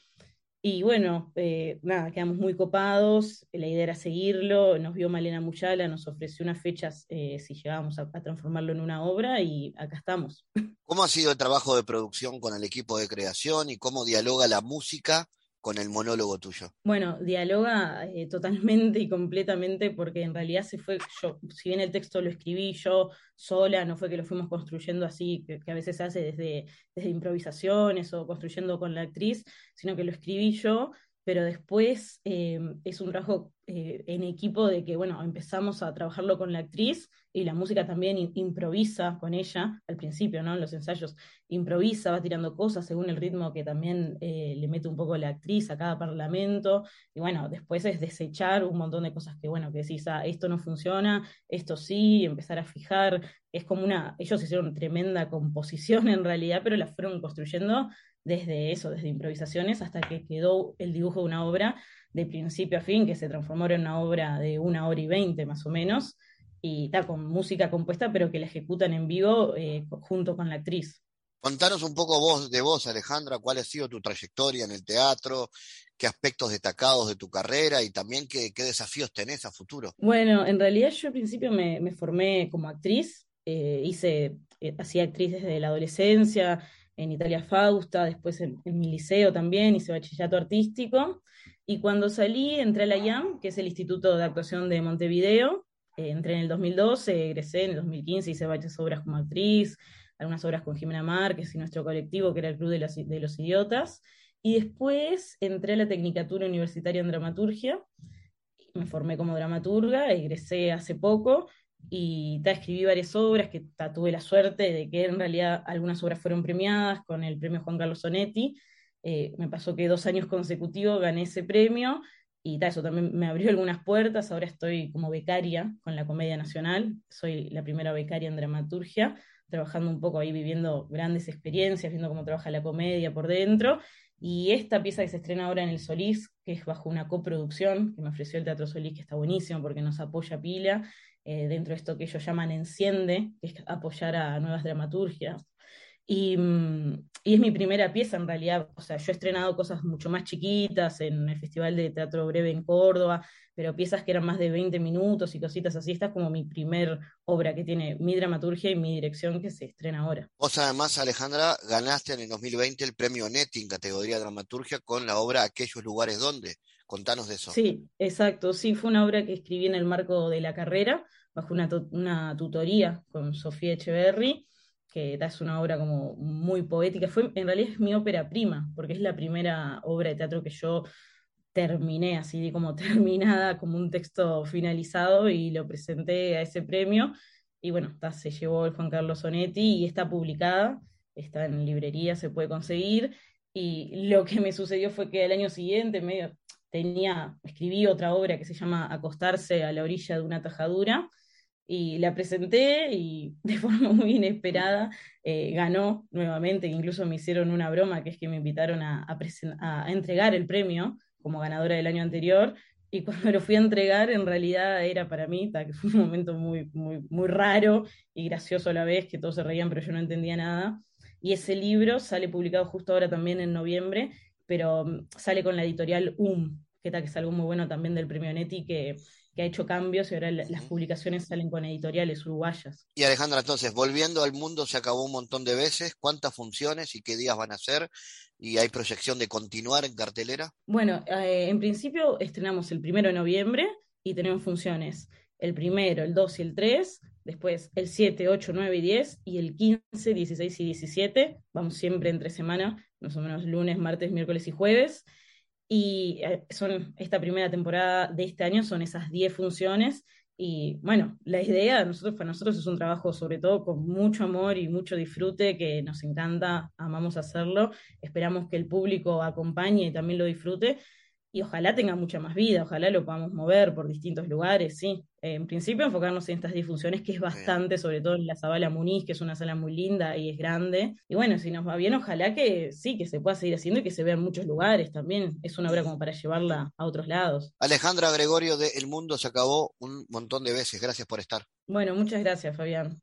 Y bueno, eh, nada, quedamos muy copados, la idea era seguirlo, nos vio Malena Muchala, nos ofreció unas fechas eh, si llegábamos a, transformarlo en una obra y acá estamos. ¿Cómo ha sido el trabajo de producción con el equipo de creación y cómo dialoga la música con el monólogo tuyo? Bueno, dialoga eh, totalmente y completamente porque en realidad se fue, yo, si bien el texto lo escribí yo sola, no fue que lo fuimos construyendo así, que, a veces se hace desde, desde improvisaciones o construyendo con la actriz, sino que lo escribí yo, pero después eh, es un trabajo eh, en equipo de que, bueno, empezamos a trabajarlo con la actriz y la música también improvisa con ella al principio, ¿no? En los ensayos improvisa, va tirando cosas según el ritmo que también eh, le mete un poco la actriz a cada parlamento. Y bueno, después es desechar un montón de cosas que, bueno, que decís, ah, esto no funciona, esto sí, empezar a fijar. Es como una, ellos hicieron tremenda composición en realidad, pero la fueron construyendo desde eso, desde improvisaciones, hasta que quedó el dibujo de una obra de principio a fin, que se transformó en una obra de una hora y veinte más o menos, y está con música compuesta, pero que la ejecutan en vivo eh, junto con la actriz. Contanos un poco vos, de vos, Alejandra, cuál ha sido tu trayectoria en el teatro, qué aspectos destacados de tu carrera y también qué, desafíos tenés a futuro. Bueno, en realidad yo al principio me, formé como actriz, eh, hice, eh, hacía actriz desde la adolescencia, en Italia Fausta, después en, mi liceo también, hice bachillerato artístico. Y cuando salí, entré a la IAM, que es el Instituto de Actuación de Montevideo. Eh, entré en el 2012, egresé en el 2015, hice varias obras como actriz, algunas obras con Jimena Márquez y nuestro colectivo, que era el Club de los, de los Idiotas. Y después entré a la Tecnicatura Universitaria en Dramaturgia, me formé como dramaturga, egresé hace poco y escribí varias obras que tuve la suerte de que en realidad algunas obras fueron premiadas con el premio Juan Carlos Sonetti. Eh, me pasó que dos años consecutivos gané ese premio y eso también me abrió algunas puertas. Ahora estoy como becaria con la Comedia Nacional, soy la primera becaria en dramaturgia, trabajando un poco ahí, viviendo grandes experiencias, viendo cómo trabaja la comedia por dentro. Y esta pieza que se estrena ahora en el Solís, que es bajo una coproducción que me ofreció el Teatro Solís, que está buenísimo porque nos apoya pila, eh, dentro de esto que ellos llaman Enciende, que es apoyar a nuevas dramaturgias. Mm, y, es mi primera pieza en realidad, o sea, yo he estrenado cosas mucho más chiquitas en el Festival de Teatro Breve en Córdoba, pero piezas que eran más de 20 minutos y cositas así. Esta es como mi primer obra que tiene mi dramaturgia y mi dirección que se estrena ahora. Vos además, Alejandra, ganaste en el 2020 el premio Netting categoría dramaturgia con la obra Aquellos lugares donde. Contanos de eso. Sí, exacto. Sí, fue una obra que escribí en el marco de la carrera, bajo una, una tutoría con Sofía Echeverry, que es una obra como muy poética. Fue, en realidad es mi ópera prima, porque es la primera obra de teatro que yo terminé, así como terminada, como un texto finalizado, y lo presenté a ese premio. Y bueno, se llevó el Juan Carlos Sonetti y está publicada, está en librería, se puede conseguir. Y lo que me sucedió fue que al año siguiente, medio, tenía, escribí otra obra que se llama Acostarse a la orilla de una tajadura, y la presenté y de forma muy inesperada eh, ganó nuevamente, incluso me hicieron una broma, que es que me invitaron a, a, entregar el premio como ganadora del año anterior, y cuando lo fui a entregar, en realidad era para mí, que fue un momento muy, muy, muy raro y gracioso a la vez, que todos se reían, pero yo no entendía nada. Y ese libro sale publicado justo ahora también en noviembre, pero mm, sale con la editorial UM, que, que es algo muy bueno también del premio Neti, que, que ha hecho cambios y ahora las publicaciones salen con editoriales uruguayas. Y Alejandra, entonces, volviendo al mundo se acabó un montón de veces, ¿cuántas funciones y qué días van a ser? ¿Y hay proyección de continuar en cartelera? Bueno, eh, en principio estrenamos el primero de noviembre y tenemos funciones el primero, el 2 y el 3, después el 7, 8, 9 y 10, y el 15, 16 y 17, vamos siempre entre semana, más o menos lunes, martes, miércoles y jueves, y eh, son esta primera temporada de este año son esas 10 funciones, Y bueno, la idea nosotros, para nosotros es un trabajo sobre todo con mucho amor y mucho disfrute, que nos encanta, amamos hacerlo. Esperamos que el público acompañe y también lo disfrute y ojalá tenga mucha más vida, ojalá lo podamos mover por distintos lugares, sí. en principio enfocarnos en estas difusiones, que es bastante, sobre todo en la Zabala Muniz, que es una sala muy linda y es grande. Y bueno, si nos va bien, ojalá que sí, que se pueda seguir haciendo y que se vea en muchos lugares también. Es una obra como para llevarla a otros lados. Alejandra Gregorio de El Mundo se acabó un montón de veces. Gracias por estar. Bueno, muchas gracias, Fabián.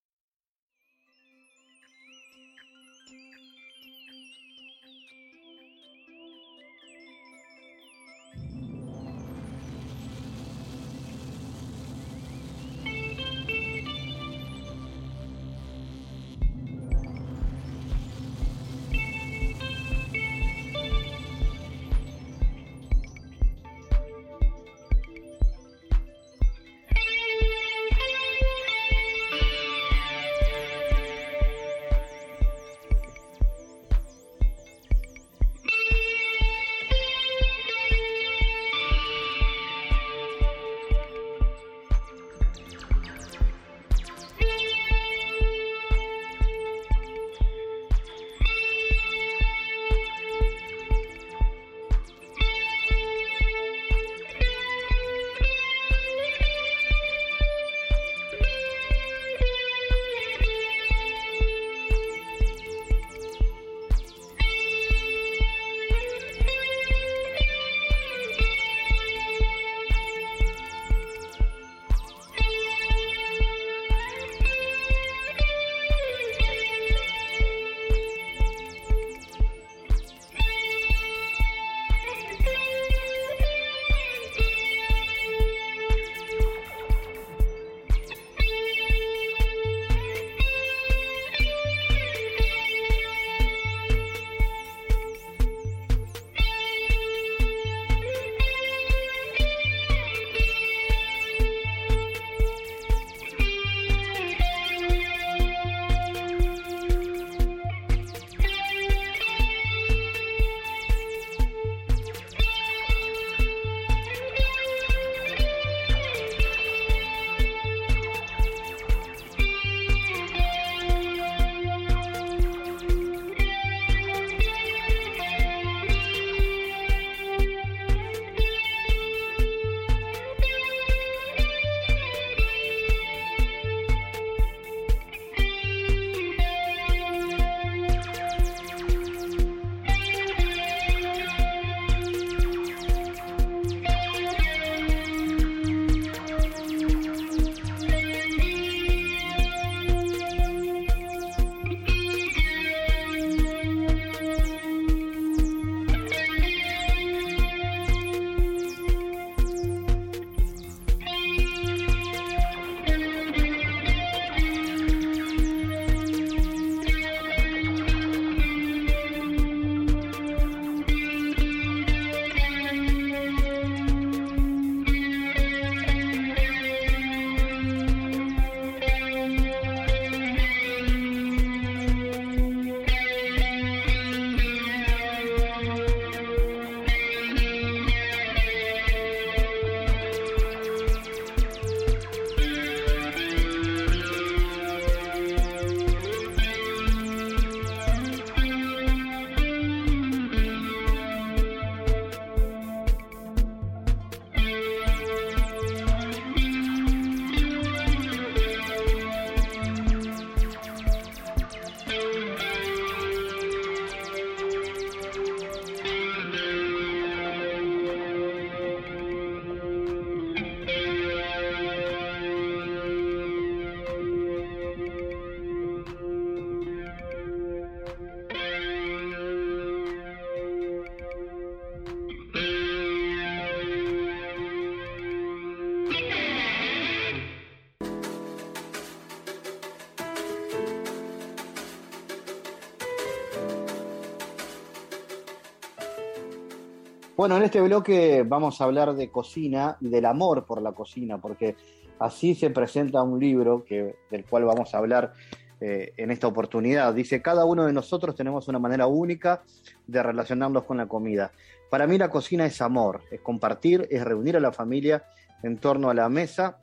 Bueno, en este bloque vamos a hablar de cocina y del amor por la cocina, porque así se presenta un libro que, del cual vamos a hablar eh, en esta oportunidad. Dice, cada uno de nosotros tenemos una manera única de relacionarnos con la comida. Para mí la cocina es amor, es compartir, es reunir a la familia en torno a la mesa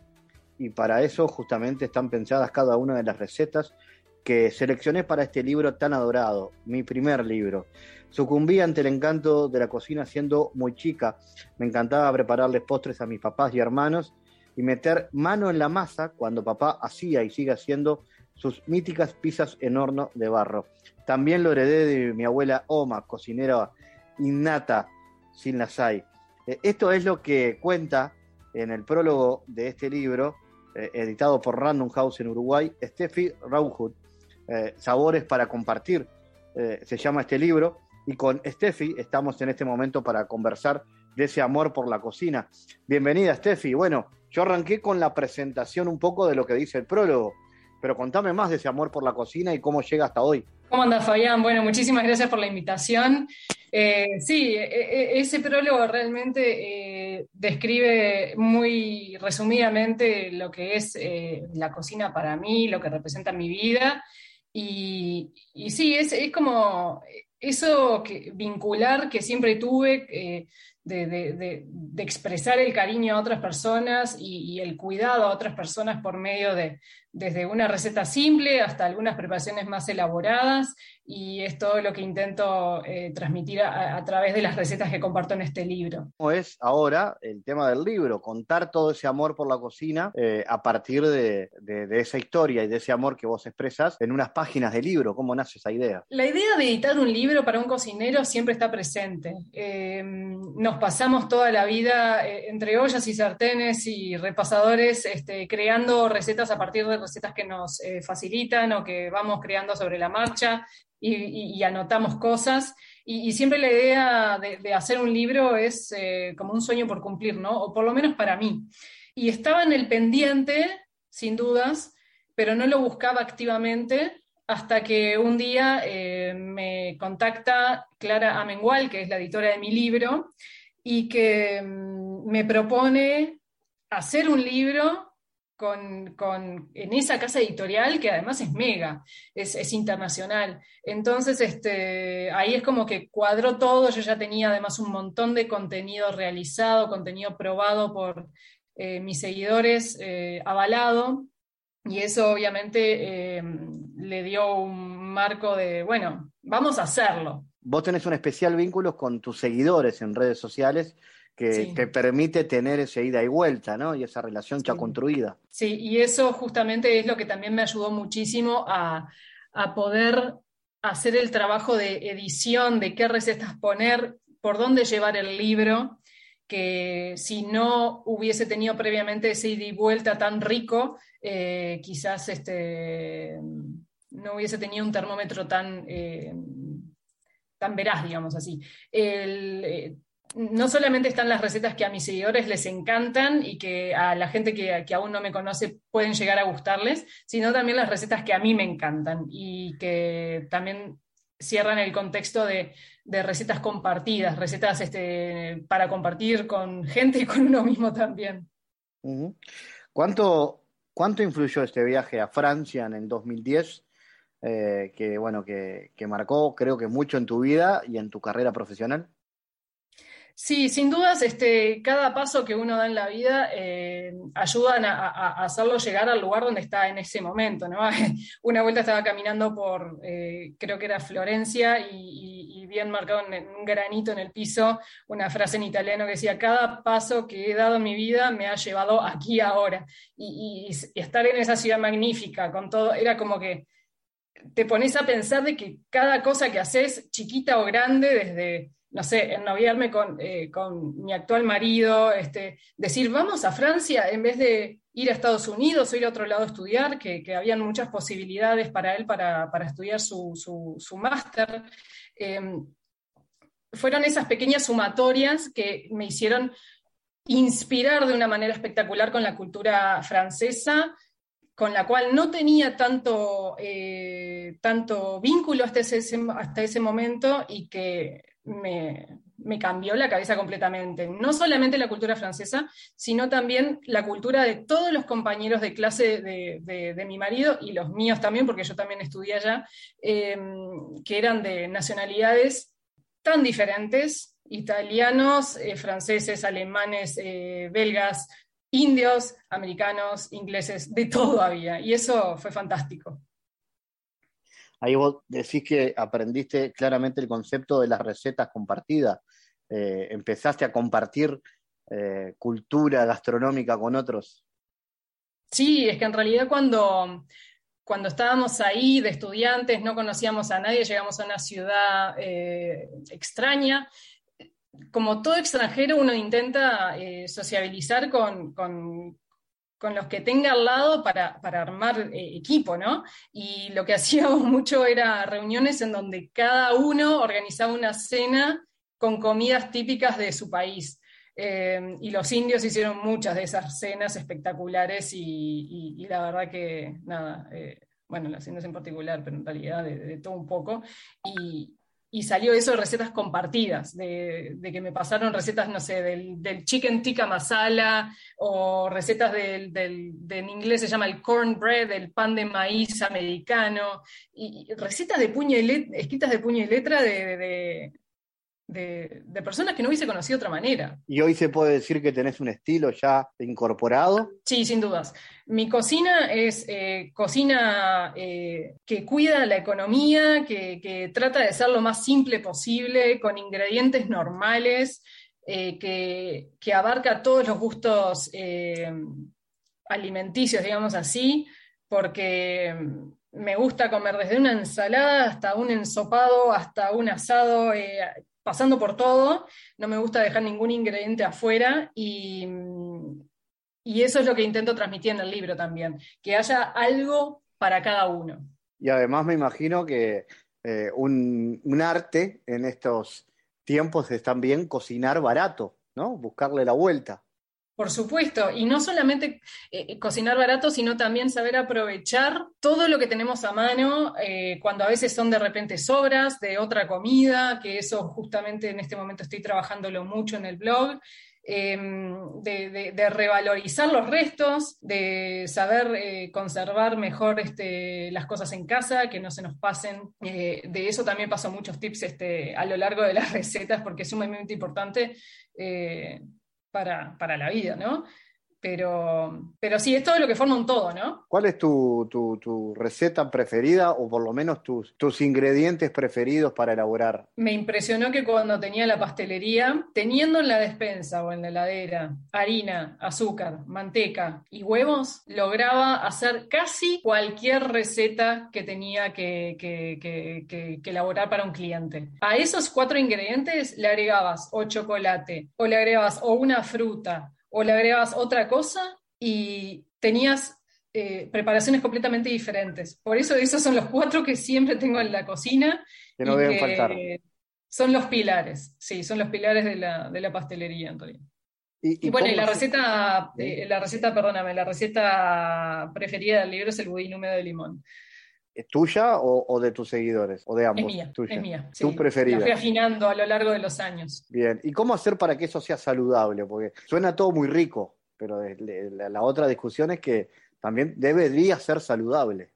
y para eso justamente están pensadas cada una de las recetas que seleccioné para este libro tan adorado, mi primer libro. Sucumbí ante el encanto de la cocina siendo muy chica. Me encantaba prepararles postres a mis papás y hermanos y meter mano en la masa cuando papá hacía y sigue haciendo sus míticas pizzas en horno de barro. También lo heredé de mi abuela Oma, cocinera innata, sin las hay. Eh, esto es lo que cuenta en el prólogo de este libro, eh, editado por Random House en Uruguay, Steffi Rauhut, eh, Sabores para compartir, se llama este libro, y con Steffi estamos en este momento para conversar de ese amor por la cocina. Bienvenida, Steffi. Bueno, yo arranqué con la presentación un poco de lo que dice el prólogo, pero contame más de ese amor por la cocina y cómo llega hasta hoy. ¿Cómo andas, Fabián? Bueno, muchísimas gracias por la invitación. Eh, sí, e, e, ese prólogo realmente eh, describe muy resumidamente lo que es eh, la cocina para mí, lo que representa mi vida. Y, sí, es, como eso que, vincular que siempre tuve de, expresar el cariño a otras personas y, el cuidado a otras personas por medio de, desde una receta simple hasta algunas preparaciones más elaboradas y es todo lo que intento eh, transmitir a, través de las recetas que comparto en este libro. ¿Cómo es ahora el tema del libro? Contar todo ese amor por la cocina eh, a partir de, esa historia y de ese amor que vos expresas en unas páginas de libro. ¿Cómo nace esa idea? La idea de editar un libro para un cocinero siempre está presente. Eh, nos pasamos toda la vida entre ollas y sartenes y repasadores este, creando recetas a partir de recetas que nos facilitan o que vamos creando sobre la marcha y, anotamos cosas. Y, siempre la idea de, hacer un libro es eh, como un sueño por cumplir, ¿no? O por lo menos para mí. Y estaba en el pendiente, sin dudas, pero no lo buscaba activamente hasta que un día eh, me contacta Clara Amengual, que es la editora de mi libro, y que mm, me propone hacer un libro con, en esa casa editorial que además es mega, es, internacional. Entonces, este, ahí es como que cuadró todo, yo ya tenía además un montón de contenido realizado, contenido probado por eh, mis seguidores, eh, avalado, y eso obviamente em, le dio un marco de, bueno, vamos a hacerlo. Vos tenés un especial vínculo con tus seguidores en redes sociales que te permite tener esa ida y vuelta, ¿no? Y esa relación ya construida. Sí, y eso justamente es lo que también me ayudó muchísimo a, poder hacer el trabajo de edición, de qué recetas poner, por dónde llevar el libro, que si no hubiese tenido previamente ese ida y vuelta tan rico, eh, quizás este, no hubiese tenido un termómetro tan, eh, tan veraz, digamos así. El, eh, no solamente están las recetas que a mis seguidores les encantan y que a la gente que, aún no me conoce pueden llegar a gustarles, sino también las recetas que a mí me encantan y que también cierran el contexto de, recetas compartidas, recetas este, para compartir con gente y con uno mismo también. ¿Cuánto, ¿Cuánto influyó este viaje a Francia en el 2010? Eh, que bueno, que, que marcó creo que mucho en tu vida y en tu carrera profesional. Sí, sin dudas, este, cada paso que uno da en la vida eh, ayudan a, hacerlo llegar al lugar donde está en ese momento. ¿no? Una vuelta estaba caminando por, eh, creo que era Florencia, y, bien marcado en un granito en el piso, una frase en italiano que decía, cada paso que he dado en mi vida me ha llevado aquí ahora. Y, y estar en esa ciudad magnífica, con todo, era como que te pones a pensar de que cada cosa que haces, chiquita o grande, desde no sé, ennoviarme con, eh, con mi actual marido, este, decir, vamos a Francia en vez de ir a Estados Unidos o ir a otro lado a estudiar, que, que habían muchas posibilidades para él para, para estudiar su, su, máster. Em, fueron esas pequeñas sumatorias que me hicieron inspirar de una manera espectacular con la cultura francesa, con la cual no tenía tanto, eh, tanto vínculo hasta ese, hasta ese momento y que me, cambió la cabeza completamente. No solamente la cultura francesa, sino también la cultura de todos los compañeros de clase de, mi marido y los míos también, porque yo también estudié allá, em, que eran de nacionalidades tan diferentes, italianos, eh, franceses, alemanes, eh, belgas, indios, americanos, ingleses, de todo había. Y eso fue fantástico. Ahí vos decís que aprendiste claramente el concepto de las recetas compartidas. Eh, empezaste a compartir eh, cultura gastronómica con otros. Sí, es que en realidad cuando, cuando estábamos ahí de estudiantes, no conocíamos a nadie, llegamos a una ciudad eh, extraña. Como todo extranjero, uno intenta sociabilizar con, con, los que tenga al lado para, armar eh, equipo, ¿no? Y lo que hacíamos mucho era reuniones en donde cada uno organizaba una cena con comidas típicas de su país. Eh, y los indios hicieron muchas de esas cenas espectaculares y, la verdad que, nada, eh, bueno, las indios en particular, pero en realidad de, de todo un poco. Y, y salió eso de recetas compartidas, de, que me pasaron recetas, no sé, del, chicken tikka masala o recetas del, en inglés se llama el cornbread, el pan de maíz americano, y, recetas de puño y escritas de puño y letra de, de, personas que no hubiese conocido de otra manera. ¿Y hoy se puede decir que tenés un estilo ya incorporado? Sí, sin dudas. Mi cocina es eh, cocina eh, que cuida la economía, que, trata de ser lo más simple posible, con ingredientes normales, eh, que, que, abarca todos los gustos alimenticios, digamos así, porque me gusta comer desde una ensalada hasta un ensopado, hasta un asado, pasando por todo, no me gusta dejar ningún ingrediente afuera y, y eso es lo que intento transmitir en el libro también, que haya algo para cada uno. Y además me imagino que eh, un, un, arte en estos tiempos es también cocinar barato, ¿no? Buscarle la vuelta. Por supuesto, y no solamente eh, eh, cocinar barato, sino también saber aprovechar todo lo que tenemos a mano, eh, cuando a veces son de repente sobras de otra comida, que eso justamente en este momento estoy trabajándolo mucho en el blog, em, de, revalorizar los restos, de saber conservar mejor este, las cosas en casa, que no se nos pasen. de eso también paso muchos tips este, a lo largo de las recetas, porque es sumamente importante para, para la vida, ¿no? Pero, pero sí, es todo lo que forma un todo, ¿no? ¿Cuál es tu, tu, receta preferida o por lo menos tus, tus ingredientes preferidos para elaborar? Me impresionó que cuando tenía la pastelería, teniendo en la despensa o en la heladera harina, azúcar, manteca y huevos, lograba hacer casi cualquier receta que tenía que, que, que, que elaborar para un cliente. A esos cuatro ingredientes le agregabas o chocolate, o le agregabas o una fruta, o le agregabas otra cosa y tenías eh, preparaciones completamente diferentes. Por eso esos son los cuatro que siempre tengo en la cocina. Que no deben faltar. Son los pilares, sí, son los pilares de la, de la pastelería realidad. Y, bueno, y la receta, eh, la receta, perdóname, la receta preferida del libro es el budín húmedo de limón. ¿Es tuya o, de tus seguidores? ¿O de ambos? Es mía, es mía. ¿Tu preferida? La fui afinando a lo largo de los años. Bien, ¿y cómo hacer para que eso sea saludable? Porque suena todo muy rico, pero la, otra discusión es que también debería ser saludable.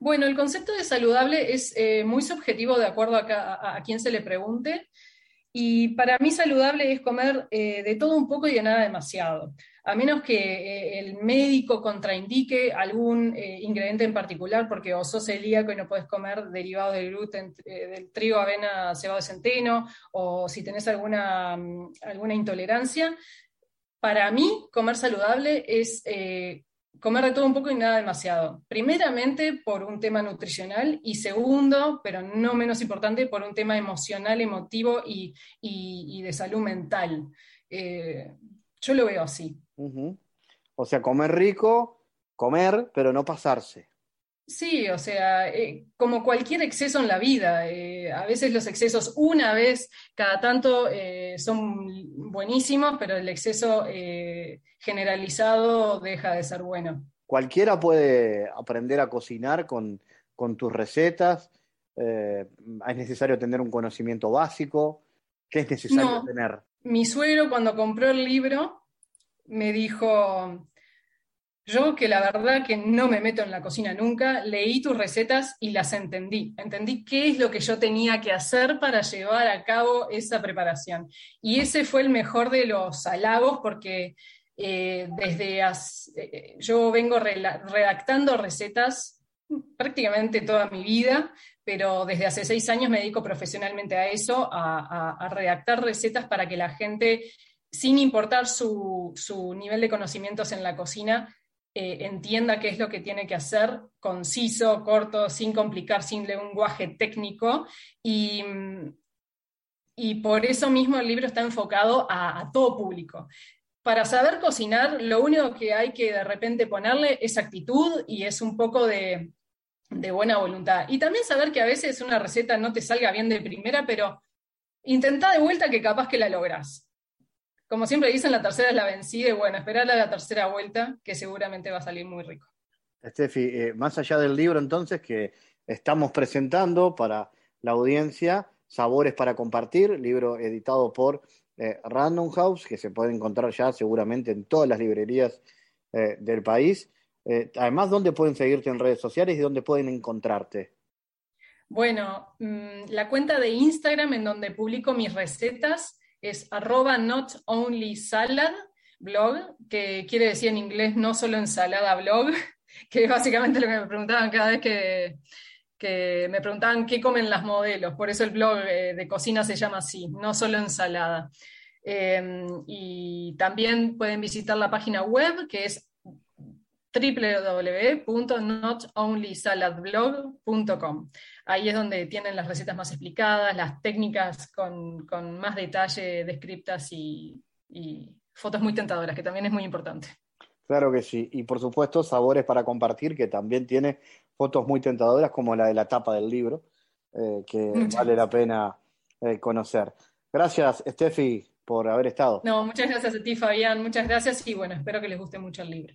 Bueno, el concepto de saludable es eh, muy subjetivo de acuerdo a, a, quien se le pregunte. Y para mí saludable es comer eh, de todo un poco y de nada demasiado a menos que eh, el médico contraindique algún eh, ingrediente en particular, porque o sos celíaco y no puedes comer derivado del gluten, eh, del trigo, avena, cebado centeno, o si tenés alguna, mm, alguna intolerancia, para mí comer saludable es comer de todo un poco y nada demasiado. Primeramente por un tema nutricional y segundo, pero no menos importante, por un tema emocional, emotivo y, de salud mental. yo lo veo así. O sea, comer rico, comer, pero no pasarse. Sí, o sea, eh, como cualquier exceso en la vida, eh, a veces los excesos una vez cada tanto eh, son buenísimos, pero el exceso generalizado deja de ser bueno. Cualquiera puede aprender a cocinar con, tus recetas. es necesario tener un conocimiento básico. ¿Qué es necesario tener? Mi suegro cuando compró el libro me dijo, yo que la verdad que no me meto en la cocina nunca, leí tus recetas y las entendí. Entendí qué es lo que yo tenía que hacer para llevar a cabo esa preparación. Y ese fue el mejor de los halagos porque eh, desde eh, yo vengo redactando recetas prácticamente toda mi vida, pero desde hace seis años me dedico profesionalmente a eso, a, redactar recetas para que la gente, sin importar su, nivel de conocimientos en la cocina, eh, entienda qué es lo que tiene que hacer, conciso, corto, sin complicar, sin lenguaje técnico. Y, por eso mismo el libro está enfocado a todo público para saber cocinar, lo único que hay que de repente ponerle es actitud y es un poco de, buena voluntad. Y también saber que a veces una receta no te salga bien de primera, pero intenta de vuelta que capaz que la logras. Como siempre dicen, la tercera es la vencida y bueno, esperar a la tercera vuelta, que seguramente va a salir muy rico. Estefi, eh, más allá del libro entonces que estamos presentando para la audiencia, Sabores para Compartir, libro editado por eh, Random House, que se puede encontrar ya seguramente en todas las librerías eh, del país. Además, ¿dónde pueden seguirte en redes sociales y dónde pueden encontrarte? Bueno, mm, la cuenta de Instagram en donde publico mis recetas es arroba not only salad blog, que quiere decir en inglés no solo ensalada blog, que es básicamente lo que me preguntaban cada vez que, que me preguntaban qué comen las modelos, por eso el blog eh, de cocina se llama así, no solo ensalada. Em, y también pueden visitar la página web que es www.notonlysaladblog.com. Ahí es donde tienen las recetas más explicadas, las técnicas con, más detalle descriptas y fotos muy tentadoras, que también es muy importante. Claro que sí. Y por supuesto, sabores para compartir, que también tiene fotos muy tentadoras, como la de la tapa del libro, eh, que vale la pena eh, conocer. Gracias, Steffi, por haber estado. No, muchas gracias a ti, Fabián. Muchas gracias y bueno, espero que les guste mucho el libro.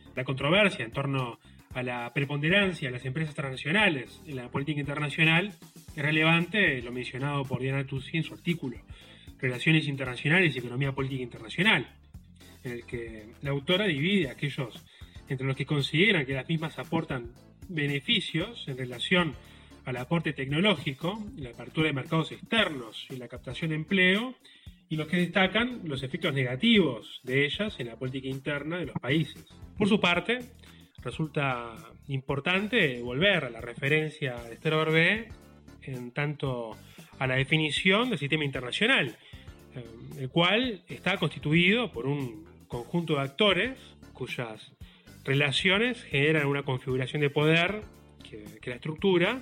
La controversia en torno a la preponderancia de las empresas transnacionales en la política internacional, es relevante lo mencionado por Diana Tussi en su artículo, Relaciones Internacionales y Economía Política Internacional, en el que la autora divide a aquellos entre los que consideran que las mismas aportan beneficios en relación al aporte tecnológico, la apertura de mercados externos y la captación de empleo, y los que destacan los efectos negativos de ellas en la política interna de los países. Por su parte, resulta importante volver a la referencia de Esther Orbé en tanto a la definición del sistema internacional, eh, el cual está constituido por un conjunto de actores cuyas relaciones generan una configuración de poder que, que la estructura,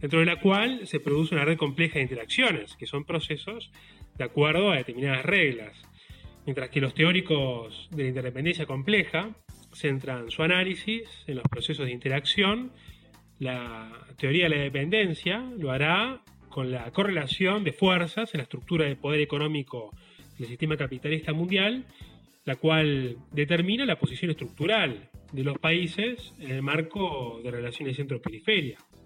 dentro de la cual se produce una red compleja de interacciones, que son procesos de acuerdo a determinadas reglas, mientras que los teóricos de la independencia compleja centran su análisis en los procesos de interacción, la teoría de la dependencia lo hará con la correlación de fuerzas en la estructura de poder económico del sistema capitalista mundial, la cual determina la posición estructural de los países en el marco de relaciones centro-periferia.